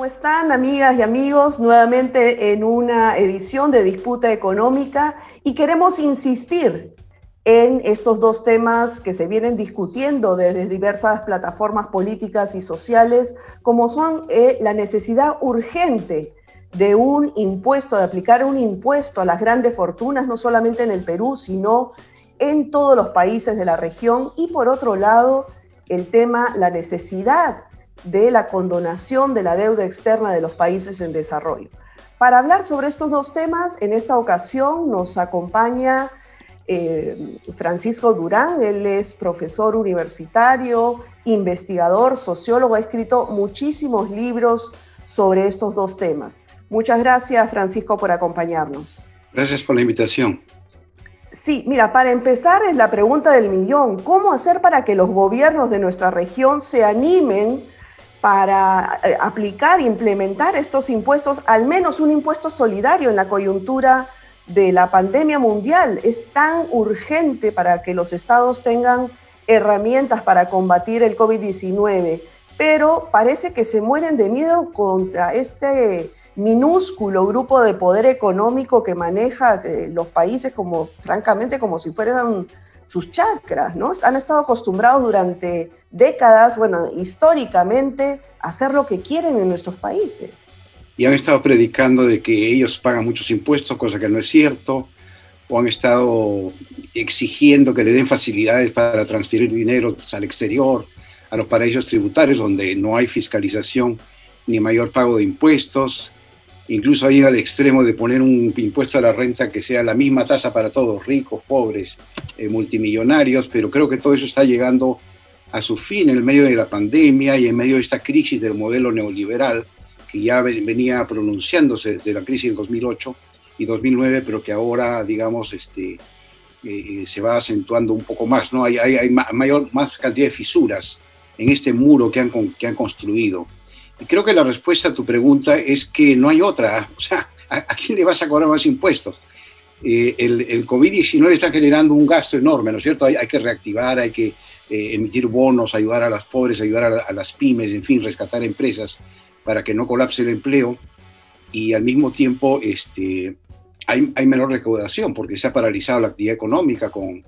¿Cómo están, amigas y amigos? Nuevamente en una edición de Disputa Económica y queremos insistir en estos dos temas que se vienen discutiendo desde diversas plataformas políticas y sociales, como son eh, la necesidad urgente de un impuesto, de aplicar un impuesto a las grandes fortunas, no solamente en el Perú, sino en todos los países de la región, y por otro lado, el tema, la necesidad de la condonación de la deuda externa de los países en desarrollo. Para hablar sobre estos dos temas, en esta ocasión nos acompaña eh, Francisco Durán, él es profesor universitario, investigador, sociólogo, ha escrito muchísimos libros sobre estos dos temas. Muchas gracias, Francisco, por acompañarnos. Gracias por la invitación. Sí, mira, para empezar es la pregunta del millón. ¿Cómo hacer para que los gobiernos de nuestra región se animen para eh, aplicar, implementar estos impuestos, al menos un impuesto solidario en la coyuntura de la pandemia mundial. Es tan urgente para que los estados tengan herramientas para combatir el COVID-19, pero parece que se mueren de miedo contra este minúsculo grupo de poder económico que maneja eh, los países como, francamente, como si fueran sus chakras, ¿no? Han estado acostumbrados durante décadas, bueno, históricamente, a hacer lo que quieren en nuestros países. Y han estado predicando de que ellos pagan muchos impuestos, cosa que no es cierto, o han estado exigiendo que le den facilidades para transferir dinero al exterior, a los paraísos tributarios, donde no hay fiscalización ni mayor pago de impuestos, incluso ha ido al extremo de poner un impuesto a la renta que sea la misma tasa para todos, ricos, pobres, eh, multimillonarios, pero creo que todo eso está llegando a su fin en medio de la pandemia y en medio de esta crisis del modelo neoliberal que ya venía pronunciándose desde la crisis de 2008 y 2009, pero que ahora, digamos, este, eh, se va acentuando un poco más, ¿no? Hay, mayor, más cantidad de fisuras en este muro que han construido. Y creo que la respuesta a tu pregunta es que no hay otra. O sea, ¿a, quién le vas a cobrar más impuestos? Eh, el, el COVID-19 está generando un gasto enorme, ¿no es cierto? Hay, hay que reactivar, hay que eh, emitir bonos, ayudar a las pobres, ayudar a, las pymes, en fin, rescatar empresas para que no colapse el empleo. Y al mismo tiempo este, hay, hay menor recaudación porque se ha paralizado la actividad económica con,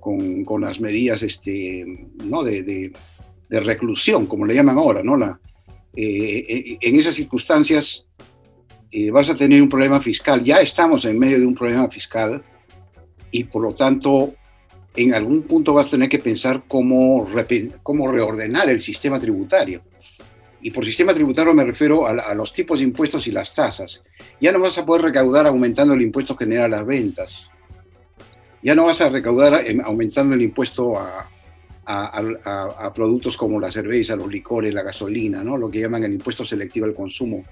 con, con las medidas este, ¿no? de, de, de, reclusión, como le llaman ahora, ¿no? La, eh, en esas circunstancias eh, vas a tener un problema fiscal. Ya estamos en medio de un problema fiscal y por lo tanto en algún punto vas a tener que pensar cómo, cómo reordenar el sistema tributario. Y por sistema tributario me refiero a, los tipos de impuestos y las tasas. Ya no vas a poder recaudar aumentando el impuesto general a las ventas. Ya no vas a recaudar aumentando el impuesto a, a, productos como la cerveza, los licores, la gasolina, ¿no? lo que llaman el impuesto selectivo al consumo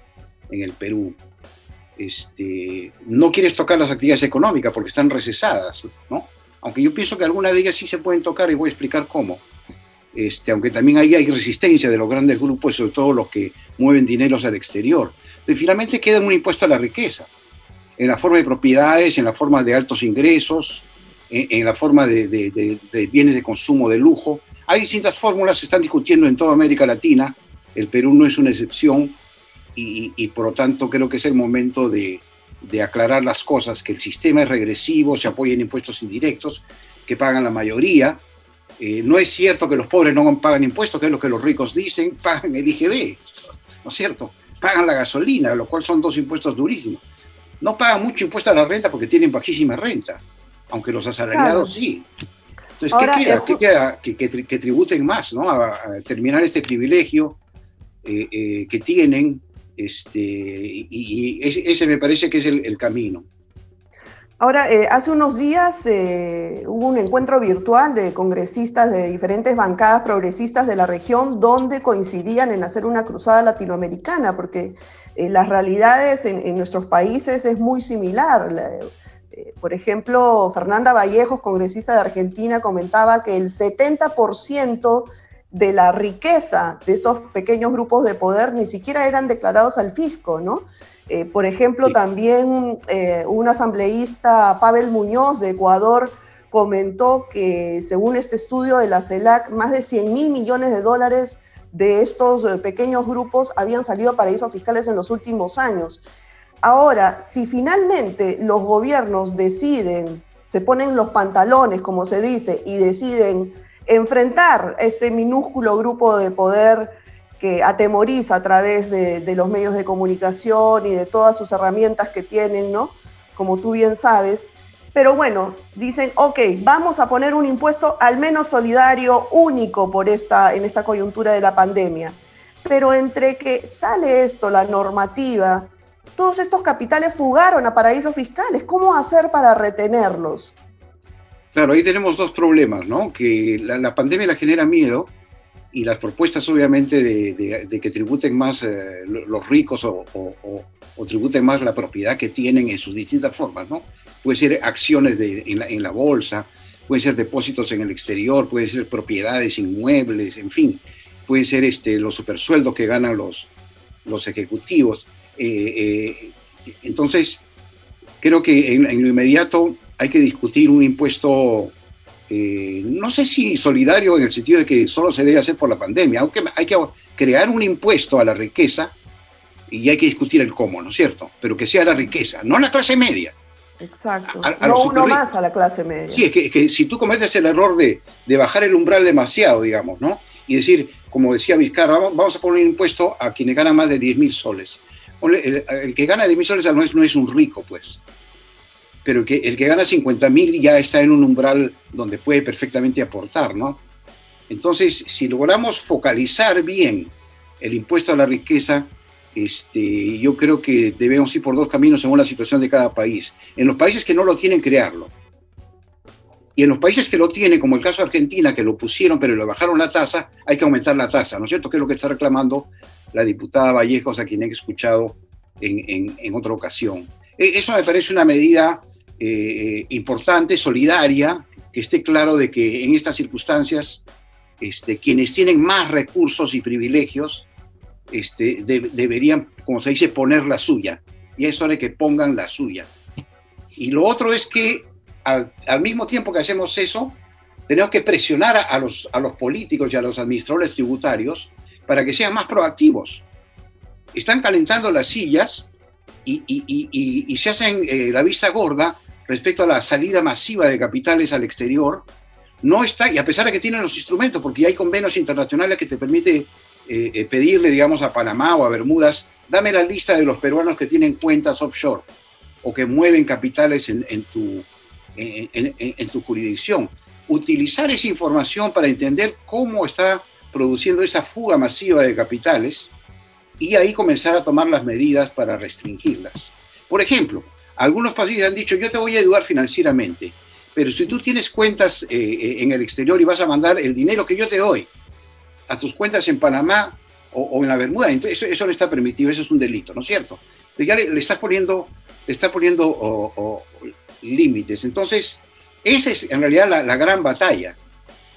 en el Perú. Este, no quieres tocar las actividades económicas porque están recesadas, ¿no? aunque yo pienso que algunas de ellas sí se pueden tocar y voy a explicar cómo. Este, aunque también ahí hay resistencia de los grandes grupos, sobre todo los que mueven dineros al exterior. Entonces, finalmente queda un impuesto a la riqueza, en la forma de propiedades, en la forma de altos ingresos, en, la forma de, bienes de consumo de lujo. Hay distintas fórmulas, se están discutiendo en toda América Latina, el Perú no es una excepción y, por lo tanto creo que es el momento de, aclarar las cosas, que el sistema es regresivo, se apoya en impuestos indirectos, que pagan la mayoría. Eh, no es cierto que los pobres no pagan impuestos, que es lo que los ricos dicen, pagan el IGB, ¿no es cierto? Pagan la gasolina, lo cual son dos impuestos durísimos. No pagan mucho impuesto a la renta porque tienen bajísima renta aunque los asalariados sí. Entonces, ¿qué queda? ¿Qué queda? Que, tributen más, ¿no? A, terminar este privilegio eh, eh, que tienen, este, y, ese, me parece que es el, camino. Ahora, eh, hace unos días hubo un encuentro virtual de congresistas de diferentes bancadas progresistas de la región donde coincidían en hacer una cruzada latinoamericana, porque las realidades en, en, nuestros países es muy similar. Por ejemplo, Fernanda Vallejos, congresista de Argentina, comentaba que el 70% de la riqueza de estos pequeños grupos de poder ni siquiera eran declarados al fisco, ¿no? Eh, por ejemplo, también eh, un asambleísta, Pavel Muñoz, de Ecuador, comentó que según este estudio de la CELAC, más de 100 mil millones de dólares de estos eh, pequeños grupos habían salido a paraísos fiscales en los últimos años. Ahora, si finalmente los gobiernos deciden, se ponen los pantalones, como se dice, y deciden enfrentar este minúsculo grupo de poder que atemoriza a través de, los medios de comunicación y de todas sus herramientas que tienen, ¿no? Como tú bien sabes, pero bueno, dicen, ok, vamos a poner un impuesto al menos solidario, único por esta, en esta coyuntura de la pandemia. Pero entre que sale esto, la normativa, todos estos capitales fugaron a paraísos fiscales. ¿Cómo hacer para retenerlos? Claro, ahí tenemos dos problemas, ¿no? Que la, pandemia la genera miedo y las propuestas obviamente de, que tributen más eh, los ricos o, tributen más la propiedad que tienen en sus distintas formas, ¿no? puede ser acciones en, la, bolsa, puede ser depósitos en el exterior, puede ser propiedades, inmuebles, en fin, puede ser este, los supersueldos que ganan los, los ejecutivos. Eh, eh, entonces, creo que en, lo inmediato hay que discutir un impuesto, eh, no sé si solidario en el sentido de que solo se debe hacer por la pandemia, aunque hay que crear un impuesto a la riqueza y hay que discutir el cómo, ¿no es cierto? Pero que sea la riqueza, no la clase media, Exacto. no uno más a la clase media. Sí, es que, si tú cometes el error de, bajar el umbral demasiado, digamos, ¿no? Y decir, como decía Vizcarra, vamos a poner un impuesto a quienes ganan más de 10 mil soles. El, que gana 10 mil soles no es, no es un rico, pues. Pero que, el que gana 50 mil ya está en un umbral donde puede perfectamente aportar, ¿no? Entonces, si logramos focalizar bien el impuesto a la riqueza, este, yo creo que debemos ir por dos caminos según la situación de cada país. En los países que no lo tienen, crearlo. Y en los países que lo tienen, como el caso de Argentina, que lo pusieron pero le bajaron la tasa, hay que aumentar la tasa, ¿no es cierto? Que es lo que está reclamando la diputada Vallejos, a quien he escuchado en, otra ocasión. E, eso me parece una medida eh, importante, solidaria, que esté claro de que en estas circunstancias este, quienes tienen más recursos y privilegios este, deberían, como se dice, poner la suya. Y es hora de que pongan la suya. Y lo otro es que al, mismo tiempo que hacemos eso, tenemos que presionar a, los, a los políticos y a los administradores tributarios para que sean más proactivos. Están calentando las sillas y, se hacen eh, la vista gorda respecto a la salida masiva de capitales al exterior. No está, y a pesar de que tienen los instrumentos, porque hay convenios internacionales que te permiten eh, eh, pedirle, digamos, a Panamá o a Bermudas, dame la lista de los peruanos que tienen cuentas offshore o que mueven capitales en, tu, en, tu jurisdicción. Utilizar esa información para entender cómo está produciendo esa fuga masiva de capitales y ahí comenzar a tomar las medidas para restringirlas. Por ejemplo, algunos países han dicho, yo te voy a ayudar financieramente, pero si tú tienes cuentas eh, en el exterior y vas a mandar el dinero que yo te doy, a tus cuentas en Panamá o, en la Bermuda. Entonces, eso, no está permitido, eso es un delito, ¿no es cierto? Entonces ya le, estás poniendo, le está poniendo límites. Entonces, esa es en realidad la, gran batalla.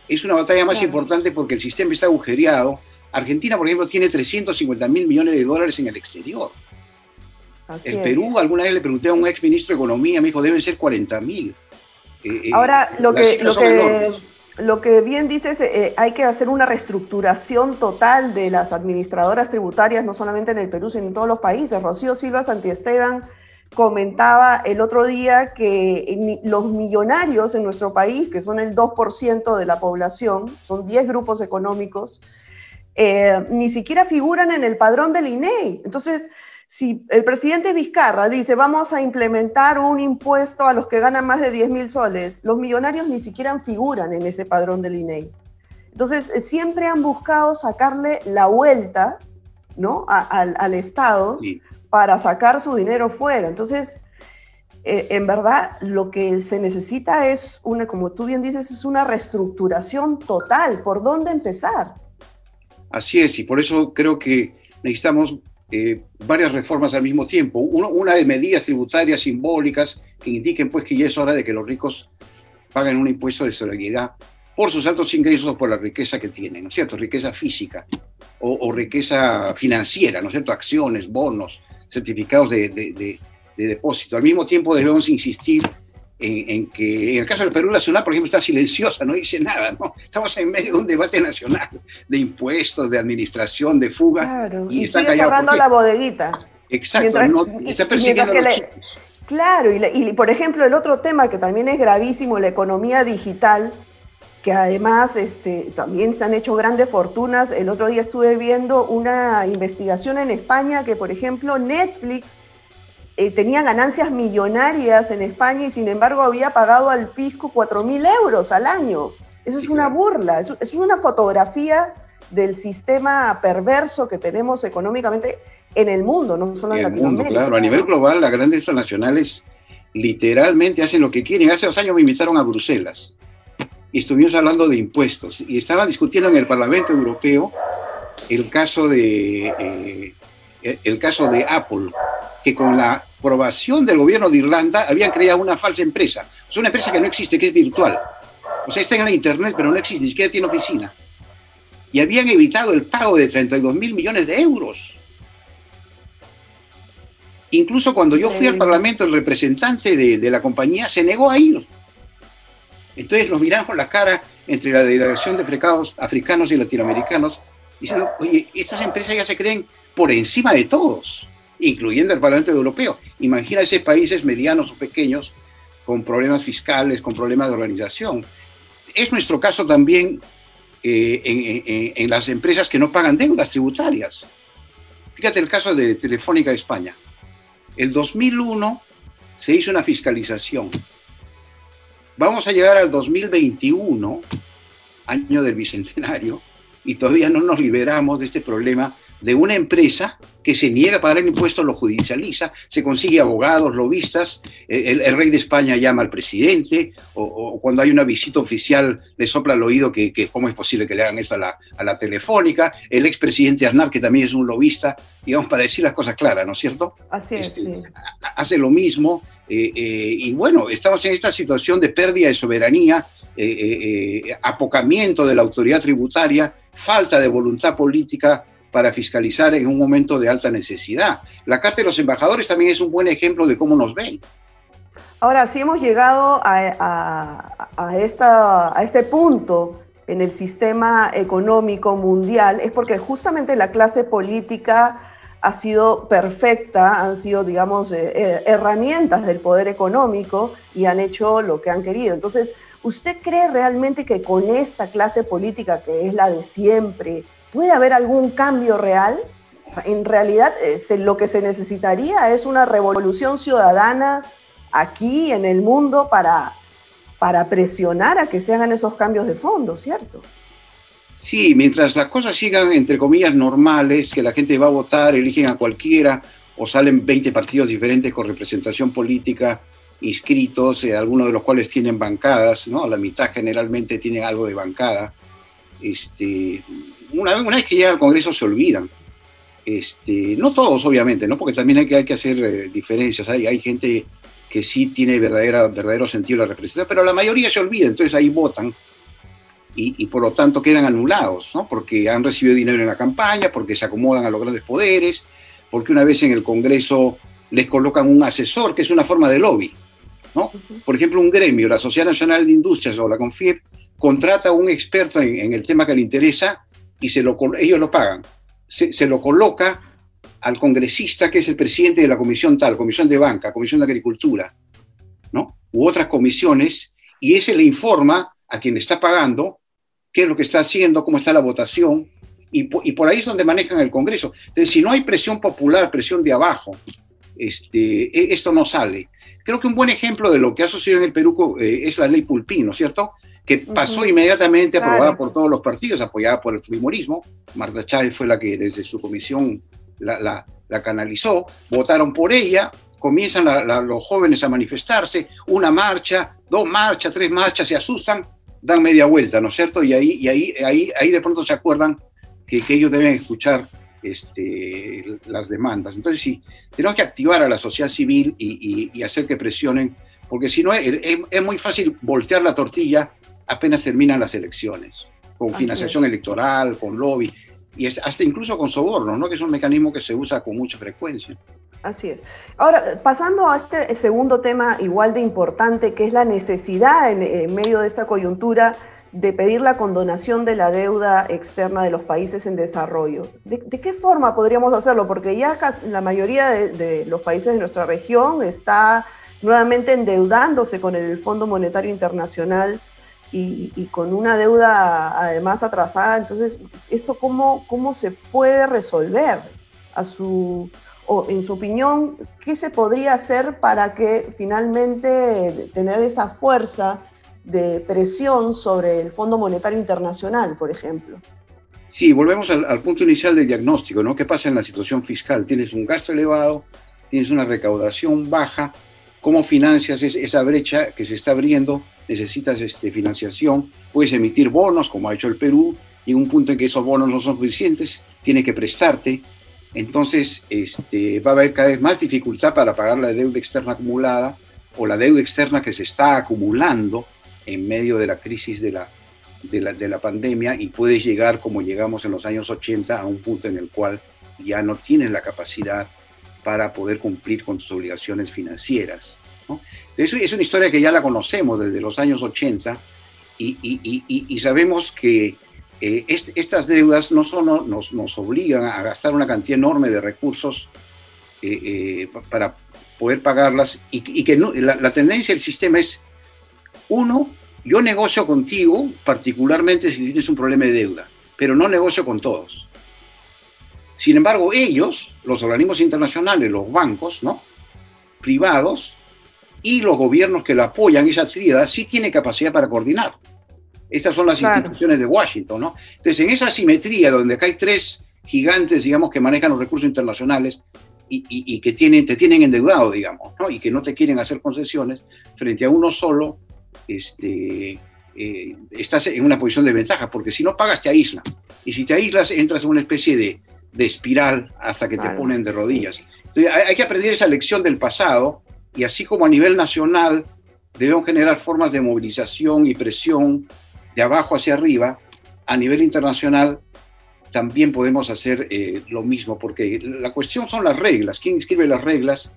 Es una batalla más importante porque el sistema está agujereado. Argentina, por ejemplo, tiene 350 mil millones de dólares en el exterior. el Perú, alguna vez le pregunté a un ex ministro de Economía, me dijo, deben ser 40 mil. Eh, eh, Ahora, lo que, lo que, lo que bien dices, eh, hay que hacer una reestructuración total de las administradoras tributarias, no solamente en el Perú, sino en todos los países. Rocío Silva Santiesteban comentaba el otro día que los millonarios en nuestro país, que son el 2% de la población, son 10 grupos económicos, eh, ni siquiera figuran en el padrón del INEI. Entonces, si el presidente Vizcarra dice vamos a implementar un impuesto a los que ganan más de 10 mil soles, los millonarios ni siquiera figuran en ese padrón del INEI. Entonces, eh, siempre han buscado sacarle la vuelta ¿no? al, Estado para sacar su dinero fuera. Entonces, eh, en verdad, lo que se necesita es una, como tú bien dices, es una reestructuración total. ¿Por dónde empezar? Así es, y por eso creo que necesitamos eh, varias reformas al mismo tiempo. una de medidas tributarias simbólicas que indiquen pues que ya es hora de que los ricos paguen un impuesto de solidaridad por sus altos ingresos o por la riqueza que tienen, ¿no es cierto? Riqueza física o, riqueza financiera, ¿no es cierto? Acciones, bonos, certificados de, de, depósito. Al mismo tiempo debemos insistir en, que en el caso del Perú Nacional, por ejemplo, está silenciosa, no dice nada, ¿no? Estamos en medio de un debate nacional de impuestos, de administración, de fuga. Claro, y, está sigue cerrando la bodeguita. Exacto, está persiguiendo los Claro, y, por ejemplo, el otro tema que también es gravísimo, la economía digital, que además este, también se han hecho grandes fortunas. El otro día estuve viendo una investigación en España que, por ejemplo, Netflix eh, tenía ganancias millonarias en España y sin embargo había pagado al fisco 4 mil euros al año. Eso es una burla, eso es una fotografía del sistema perverso que tenemos económicamente en el mundo, no solo en, Latinoamérica. claro, a nivel global las grandes transnacionales literalmente hacen lo que quieren. Hace dos años me invitaron a Bruselas y estuvimos hablando de impuestos y estaban discutiendo en el Parlamento Europeo el caso de, eh, el caso de Apple, que con la aprobación del gobierno de Irlanda habían creado una falsa empresa. Es una empresa que no existe, que es virtual. O sea, está en la internet, pero no existe, ni siquiera tiene oficina. Y habían evitado el pago de 32 mil millones de euros. Incluso cuando yo fui al Parlamento, el representante de, la compañía se negó a ir. Entonces nos miramos la cara entre la delegación de frecados africanos y latinoamericanos, diciendo, oye, estas empresas ya se creen por encima de todos, incluyendo el Parlamento Europeo. Imagina esos países medianos o pequeños con problemas fiscales, con problemas de organización. Es nuestro caso también eh, en las empresas que no pagan deudas tributarias. Fíjate el caso de Telefónica de España. El 2001 se hizo una fiscalización. Vamos a llegar al 2021, año del Bicentenario, y todavía no nos liberamos de este problema de una empresa que se niega a pagar el impuesto, lo judicializa, se consigue abogados, lobistas, el, rey de España llama al presidente, o, cuando hay una visita oficial le sopla al oído que, cómo es posible que le hagan esto a la, a la telefónica, el expresidente Aznar, que también es un lobista, digamos, para decir las cosas claras, ¿no es cierto? Así es. Este, hace lo mismo, eh, eh, y bueno, estamos en esta situación de pérdida de soberanía, eh, apocamiento de la autoridad tributaria, falta de voluntad política para fiscalizar en un momento de alta necesidad. La Carta de los Embajadores también es un buen ejemplo de cómo nos ven. Ahora, si hemos llegado a, esta, a este punto en el sistema económico mundial, es porque justamente la clase política ha sido perfecta, han sido, digamos, eh, eh, herramientas del poder económico y han hecho lo que han querido. Entonces, ¿usted cree realmente que con esta clase política, que es la de siempre, ¿Puede haber algún cambio real? en realidad eh, lo que se necesitaría es una revolución ciudadana aquí en el mundo para, para presionar a que se hagan esos cambios de fondo, ¿cierto? Sí, mientras las cosas sigan, entre comillas, normales, que la gente va a votar, eligen a cualquiera, o salen 20 partidos diferentes con representación política inscritos, eh, algunos de los cuales tienen bancadas, ¿no? La mitad generalmente tiene algo de bancada. Este, una, una vez que llega al Congreso se olvidan. Este, no todos, obviamente, ¿no? porque también hay que, hay que hacer eh, diferencias. Hay, hay gente que sí tiene verdadera, verdadero sentido la representación, pero la mayoría se olvida, entonces ahí votan y, y, por lo tanto quedan anulados, ¿no? porque han recibido dinero en la campaña, porque se acomodan a los grandes poderes, porque una vez en el Congreso les colocan un asesor, que es una forma de lobby. ¿no? Por ejemplo, un gremio, la Sociedad Nacional de Industrias o la CONFIEP, contrata a un experto en, en el tema que le interesa y se lo, ellos lo pagan. Se, lo coloca al congresista que es el presidente de la comisión tal, comisión de banca, comisión de agricultura, ¿no? U otras comisiones, y ese le informa a quien está pagando qué es lo que está haciendo, cómo está la votación, y, y por ahí es donde manejan el Congreso. Entonces, si no hay presión popular, presión de abajo, este, e, esto no sale. Creo que un buen ejemplo de lo que ha sucedido en el Perú eh, es la ley Pulpín, ¿no es cierto? Que pasó inmediatamente aprobada por todos los partidos, apoyada por el Fujimorismo. Marta Chávez fue la que desde su comisión la, la, canalizó, votaron por ella, comienzan los jóvenes a manifestarse, una marcha, dos marchas, tres marchas, se asustan, dan media vuelta, ¿no es cierto? Y ahí, y ahí, ahí, ahí de pronto se acuerdan que, que ellos deben escuchar este, las demandas. Entonces sí, tenemos que activar a la sociedad civil y, y, hacer que presionen, porque si no es, es, muy fácil voltear la tortilla apenas terminan las elecciones, con financiación electoral, con lobby. y es hasta incluso con sobornos, ¿no? que es un mecanismo que se usa con mucha frecuencia. Así es. Ahora, pasando a este segundo tema igual de importante, que es la necesidad en, medio de esta coyuntura de pedir la condonación de la deuda externa de los países en desarrollo. ¿De, qué forma podríamos hacerlo? Porque ya la mayoría de, los países de nuestra región está nuevamente endeudándose con el Fondo Monetario Internacional y, con una deuda además atrasada. Entonces, ¿esto cómo, cómo se puede resolver? A su, o en su opinión, ¿qué se podría hacer para que finalmente tener esa fuerza de presión sobre el Fondo Monetario Internacional, por ejemplo? Sí, volvemos al, al, punto inicial del diagnóstico, ¿no? ¿Qué pasa en la situación fiscal? Tienes un gasto elevado, tienes una recaudación baja, ¿cómo financias esa brecha que se está abriendo necesitas este, financiación, puedes emitir bonos, como ha hecho el Perú, y un punto en que esos bonos no son suficientes, tiene que prestarte. Entonces este, va a haber cada vez más dificultad para pagar la deuda externa acumulada o la deuda externa que se está acumulando en medio de la crisis de la, de la, de la pandemia y puedes llegar, como llegamos en los años 80, a un punto en el cual ya no tienes la capacidad para poder cumplir con tus obligaciones financieras. Eso es una historia que ya la conocemos desde los años 80 y, sabemos que eh, estas deudas no solo nos, nos, obligan a gastar una cantidad enorme de recursos eh, eh, para poder pagarlas y, que la, tendencia del sistema es, uno, yo negocio contigo, particularmente si tienes un problema de deuda, pero no negocio con todos. Sin embargo, ellos, los organismos internacionales, los bancos, ¿no? privados, y los gobiernos que lo apoyan, esa tríada, sí tiene capacidad para coordinar. Estas son las instituciones de Washington, ¿no? Entonces, en esa simetría donde acá hay tres gigantes, digamos, que manejan los recursos internacionales y, que tienen, te tienen endeudado, digamos, ¿no? Y que no te quieren hacer concesiones, frente a uno solo, este, eh, estás en una posición de ventaja, porque si no pagas te aíslan. Y si te aíslas, entras en una especie de, de espiral hasta que te ponen de rodillas. Entonces, hay, hay, que aprender esa lección del pasado y así como a nivel nacional debemos generar formas de movilización y presión de abajo hacia arriba, a nivel internacional también podemos hacer eh, lo mismo, porque la cuestión son las reglas, quién escribe las reglas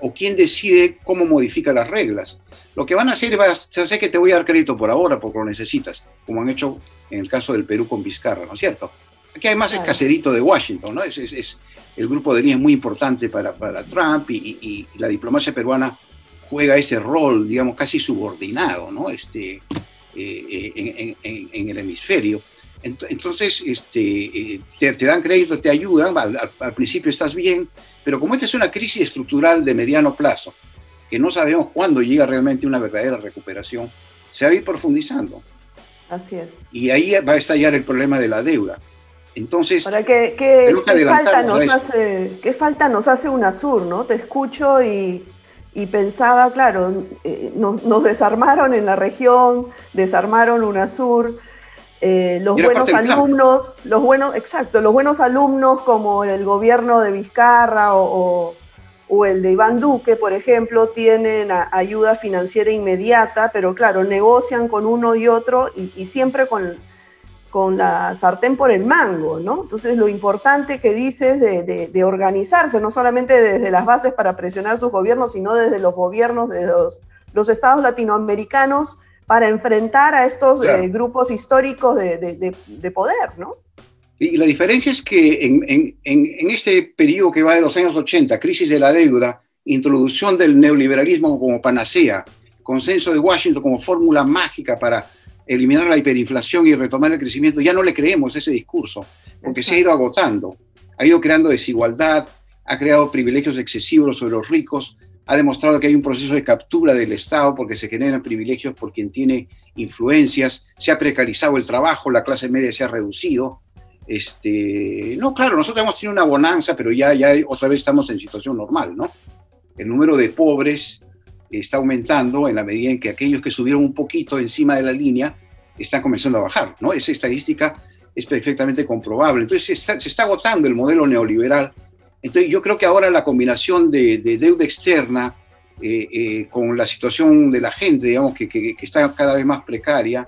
o quién decide cómo modifica las reglas. Lo que van a hacer, vas, sé que te voy a dar crédito por ahora porque lo necesitas, como han hecho en el caso del Perú con Vizcarra, ¿no es cierto? Aquí además es caserito de Washington, ¿no? Es, es, el grupo de línea es muy importante para, para Trump y, la diplomacia peruana juega ese rol, digamos, casi subordinado, ¿no? Este, eh, en, en, el hemisferio. Entonces, este, eh, te, dan crédito, te ayudan, al, principio estás bien, pero como esta es una crisis estructural de mediano plazo, que no sabemos cuándo llega realmente una verdadera recuperación, se va a ir profundizando. Así es. Y ahí va a estallar el problema de la deuda. Entonces, ¿qué, qué, falta nos hace, ¿qué falta nos hace UNASUR? ¿no? Te escucho y, pensaba, claro, eh, nos, desarmaron en la región, desarmaron UNASUR. Eh, los buenos alumnos, los buenos, exacto, los buenos alumnos como el gobierno de Vizcarra o, el de Iván Duque, por ejemplo, tienen ayuda financiera inmediata, pero claro, negocian con uno y otro y siempre con, con la sartén por el mango, ¿no? Entonces lo importante que dices de, de, organizarse, no solamente desde las bases para presionar a sus gobiernos, sino desde los gobiernos de los, los estados latinoamericanos para enfrentar a estos eh, grupos históricos de, de, poder, ¿no? Y la diferencia es que en, en, en, este periodo que va de los años 80, crisis de la deuda, introducción del neoliberalismo como panacea, consenso de Washington como fórmula mágica para eliminar la hiperinflación y retomar el crecimiento, ya no le creemos ese discurso, porque se ha ido agotando, ha ido creando desigualdad, ha creado privilegios excesivos sobre los ricos, ha demostrado que hay un proceso de captura del Estado porque se generan privilegios por quien tiene influencias, se ha precarizado el trabajo, la clase media se ha reducido. Este, no, claro, nosotros hemos tenido una bonanza, pero ya, ya otra vez estamos en situación normal, ¿no? El número de pobres está aumentando en la medida en que aquellos que subieron un poquito encima de la línea están comenzando a bajar, ¿no? Esa estadística es perfectamente comprobable. Entonces se está, agotando el modelo neoliberal. Entonces yo creo que ahora la combinación de, deuda externa eh, eh, con la situación de la gente, digamos, que, que, está cada vez más precaria,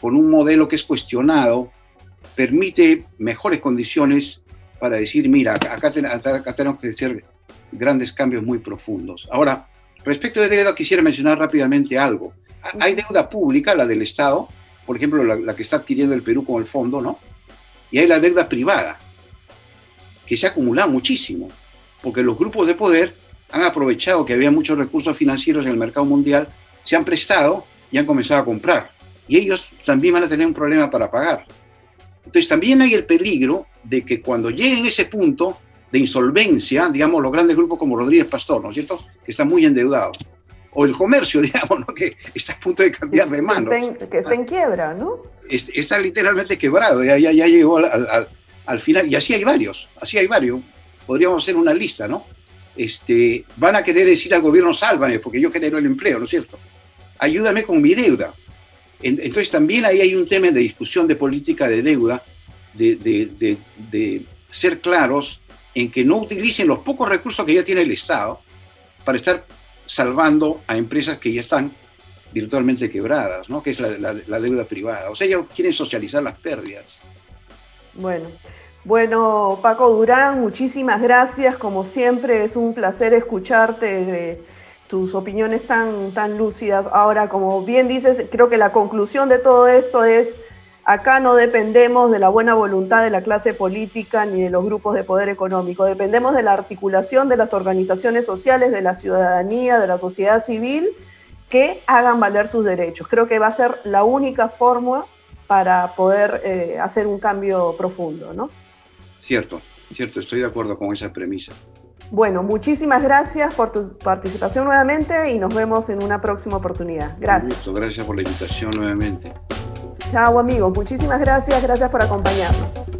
con un modelo que es cuestionado, permite mejores condiciones para decir, mira, acá, tenemos que hacer grandes cambios muy profundos. Ahora, respecto de deuda, quisiera mencionar rápidamente algo. Hay deuda pública, la del Estado, por ejemplo, la, que está adquiriendo el Perú con el fondo, ¿no? Y hay la deuda privada, que se ha acumulado muchísimo, porque los grupos de poder han aprovechado que había muchos recursos financieros en el mercado mundial, se han prestado y han comenzado a comprar. Y ellos también van a tener un problema para pagar. Entonces también hay el peligro de que cuando lleguen a ese punto de insolvencia, digamos, los grandes grupos como Rodríguez Pastor, ¿no es cierto?, que están muy endeudados, o el comercio, digamos, ¿no? que está a punto de cambiar de mano. Que está en, quiebra, ¿no? Está literalmente quebrado, ya, ya, ya llegó al, al, final, y así hay varios, así hay varios. Podríamos hacer una lista, ¿no? Este, van a querer decir al gobierno, sálvame, porque yo genero el empleo, ¿no es cierto? Ayúdame con mi deuda. Entonces también ahí hay un tema de discusión de política de deuda, de, ser claros en que no utilicen los pocos recursos que ya tiene el Estado para estar salvando a empresas que ya están virtualmente quebradas, ¿no? que es la, la deuda privada. O sea, ellos quieren socializar las pérdidas. Bueno, bueno, Paco Durán, muchísimas gracias. Como siempre, es un placer escucharte tus opiniones tan, tan lúcidas. Ahora, como bien dices, creo que la conclusión de todo esto es, acá no dependemos de la buena voluntad de la clase política ni de los grupos de poder económico, dependemos de la articulación de las organizaciones sociales, de la ciudadanía, de la sociedad civil, que hagan valer sus derechos. Creo que va a ser la única forma para poder eh, hacer un cambio profundo, ¿no? Cierto, cierto, estoy de acuerdo con esa premisa. Bueno, muchísimas gracias por tu participación nuevamente y nos vemos en una próxima oportunidad. Gracias. gracias por la invitación nuevamente. Chao amigos, muchísimas gracias, gracias por acompañarnos.